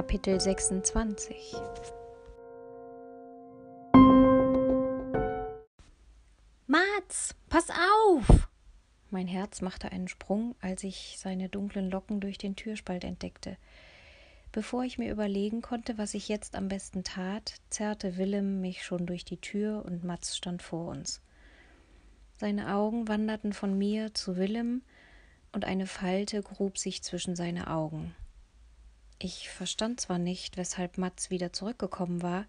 Kapitel 26 Mats, pass auf! Mein Herz machte einen Sprung, als ich seine dunklen Locken durch den Türspalt entdeckte. Bevor ich mir überlegen konnte, was ich jetzt am besten tat, zerrte Willem mich schon durch die Tür und Mats stand vor uns. Seine Augen wanderten von mir zu Willem, und eine Falte grub sich zwischen seine Augen. Ich verstand zwar nicht, weshalb Mats wieder zurückgekommen war,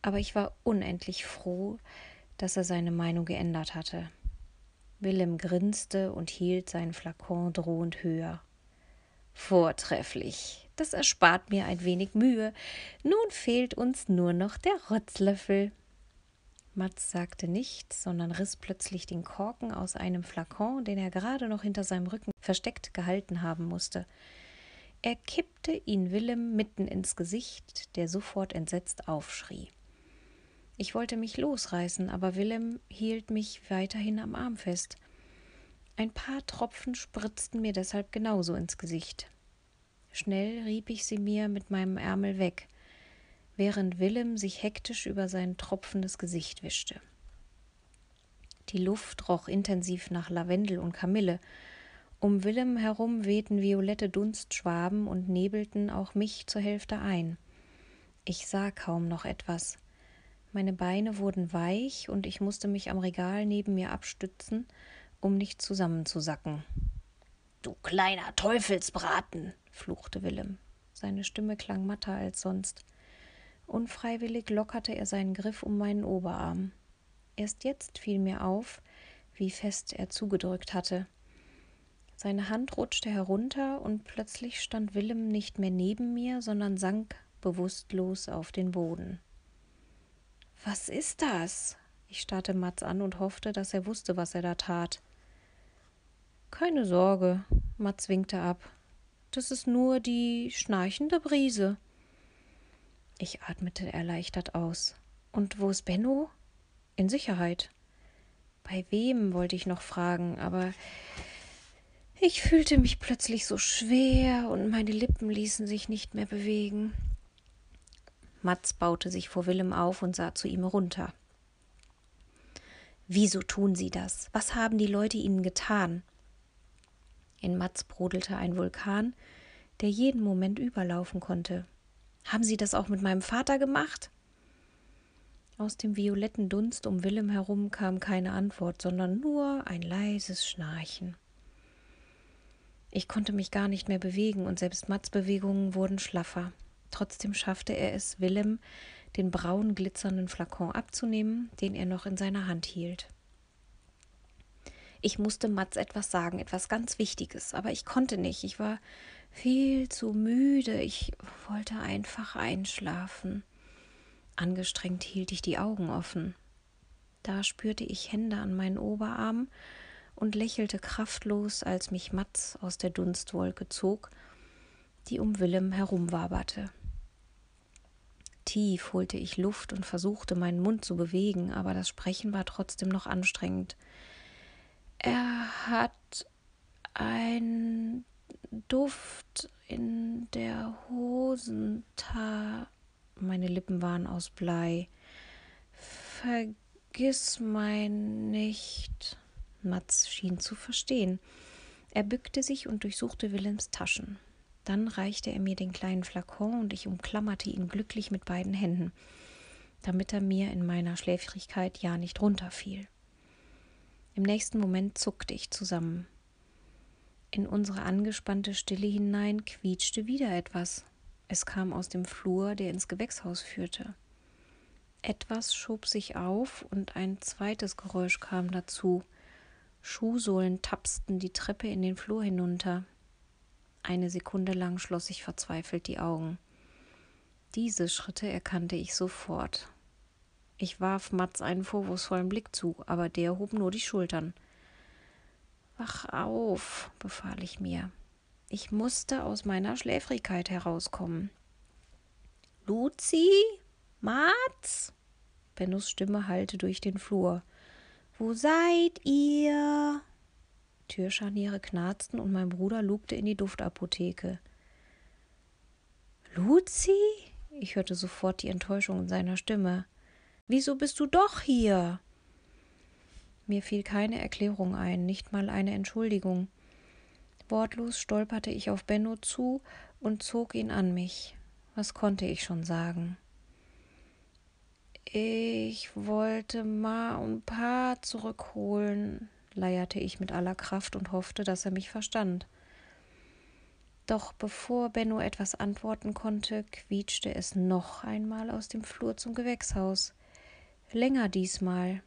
aber ich war unendlich froh, dass er seine Meinung geändert hatte. Willem grinste und hielt seinen Flakon drohend höher. Vortrefflich. Das erspart mir ein wenig Mühe. Nun fehlt uns nur noch der Rotzlöffel. Mats sagte nichts, sondern riss plötzlich den Korken aus einem Flakon, den er gerade noch hinter seinem Rücken versteckt gehalten haben musste. Er kippte ihn Willem mitten ins Gesicht, der sofort entsetzt aufschrie. Ich wollte mich losreißen, aber Willem hielt mich weiterhin am Arm fest. Ein paar Tropfen spritzten mir deshalb genauso ins Gesicht. Schnell rieb ich sie mir mit meinem Ärmel weg während Willem sich hektisch über sein tropfendes Gesicht wischte. Die Luft roch intensiv nach Lavendel und Kamille. Um Willem herum wehten violette Dunstschwaben und nebelten auch mich zur Hälfte ein. Ich sah kaum noch etwas. Meine Beine wurden weich und ich musste mich am Regal neben mir abstützen, um nicht zusammenzusacken. Du kleiner Teufelsbraten, fluchte Willem. Seine Stimme klang matter als sonst. Unfreiwillig lockerte er seinen Griff um meinen Oberarm. Erst jetzt fiel mir auf, wie fest er zugedrückt hatte. Seine Hand rutschte herunter und plötzlich stand Willem nicht mehr neben mir, sondern sank bewusstlos auf den Boden. Was ist das? Ich starrte Mats an und hoffte, dass er wusste, was er da tat. Keine Sorge, Mats winkte ab. Das ist nur die schnarchende Brise. Ich atmete erleichtert aus. Und wo ist Benno? In Sicherheit. Bei wem wollte ich noch fragen, aber ich fühlte mich plötzlich so schwer und meine Lippen ließen sich nicht mehr bewegen. Mats baute sich vor Willem auf und sah zu ihm runter. Wieso tun Sie das? Was haben die Leute Ihnen getan? In Mats brodelte ein Vulkan, der jeden Moment überlaufen konnte. Haben Sie das auch mit meinem Vater gemacht? Aus dem violetten Dunst um Willem herum kam keine Antwort, sondern nur ein leises Schnarchen. Ich konnte mich gar nicht mehr bewegen und selbst Mats Bewegungen wurden schlaffer. Trotzdem schaffte er es, Willem den braun glitzernden Flakon abzunehmen, den er noch in seiner Hand hielt. Ich musste Mats etwas sagen, etwas ganz Wichtiges, aber ich konnte nicht. Ich war viel zu müde. Ich wollte einfach einschlafen. Angestrengt hielt ich die Augen offen. Da spürte ich Hände an meinen Oberarm und lächelte kraftlos, als mich Mats aus der Dunstwolke zog, die um Willem herumwaberte. Tief holte ich Luft und versuchte, meinen Mund zu bewegen, aber das Sprechen war trotzdem noch anstrengend. Er hat ein Duft in der Hosentasche. Meine Lippen waren aus Blei. Vergiss mein nicht. Mats schien zu verstehen. Er bückte sich und durchsuchte Willems Taschen. Dann reichte er mir den kleinen Flakon und ich umklammerte ihn glücklich mit beiden Händen, damit er mir in meiner Schläfrigkeit ja nicht runterfiel. Im nächsten Moment zuckte ich zusammen. In unsere angespannte Stille hinein quietschte wieder etwas. Es kam aus dem Flur, der ins Gewächshaus führte. Etwas schob sich auf und ein zweites Geräusch kam dazu. Schuhsohlen tapsten die Treppe in den Flur hinunter. Eine Sekunde lang schloss ich verzweifelt die Augen. Diese Schritte erkannte ich sofort. Ich warf Mats einen vorwurfsvollen Blick zu, aber der hob nur die Schultern. Wach auf, befahl ich mir. Ich musste aus meiner Schläfrigkeit herauskommen. Luzi? Mats? Bennos Stimme hallte durch den Flur. Wo seid ihr? Türscharniere knarzten und mein Bruder lugte in die Duftapotheke. Luzi? Ich hörte sofort die Enttäuschung in seiner Stimme. Wieso bist du doch hier? Mir fiel keine Erklärung ein, nicht mal eine Entschuldigung. Wortlos stolperte ich auf Benno zu und zog ihn an mich. Was konnte ich schon sagen? Ich wollte Ma und Pa zurückholen, leierte ich mit aller Kraft und hoffte, dass er mich verstand. Doch bevor Benno etwas antworten konnte, quietschte es noch einmal aus dem Flur zum Gewächshaus. Länger diesmal.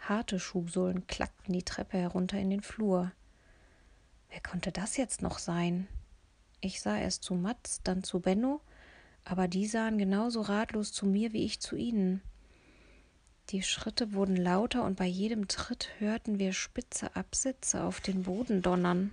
Harte Schuhsohlen klackten die Treppe herunter in den Flur. Wer konnte das jetzt noch sein? Ich sah erst zu Mats, dann zu Benno aber die sahen genauso ratlos zu mir wie ich zu ihnen. Die Schritte wurden lauter und bei jedem Tritt hörten wir spitze Absätze auf den Boden donnern.